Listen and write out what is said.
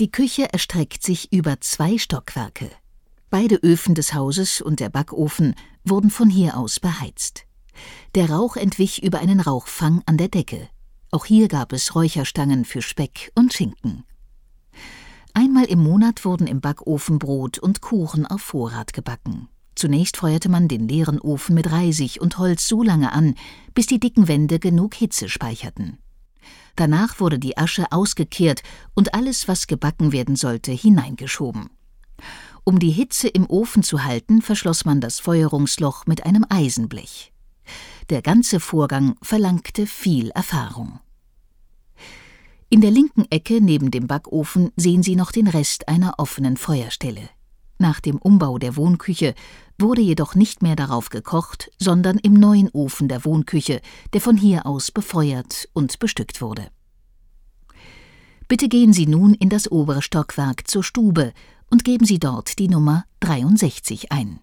Die Küche erstreckt sich über zwei Stockwerke. Beide Öfen des Hauses und der Backofen wurden von hier aus beheizt. Der Rauch entwich über einen Rauchfang an der Decke. Auch hier gab es Räucherstangen für Speck und Schinken. Einmal im Monat wurden im Backofen Brot und Kuchen auf Vorrat gebacken. Zunächst feuerte man den leeren Ofen mit Reisig und Holz so lange an, bis die dicken Wände genug Hitze speicherten. Danach wurde die Asche ausgekehrt und alles, was gebacken werden sollte, hineingeschoben. Um die Hitze im Ofen zu halten, verschloss man das Feuerungsloch mit einem Eisenblech. Der ganze Vorgang verlangte viel Erfahrung. In der linken Ecke neben dem Backofen sehen Sie noch den Rest einer offenen Feuerstelle. Nach dem Umbau der Wohnküche wurde jedoch nicht mehr darauf gekocht, sondern im neuen Ofen der Wohnküche, der von hier aus befeuert und bestückt wurde. Bitte gehen Sie nun in das obere Stockwerk zur Stube und geben Sie dort die Nummer 63 ein.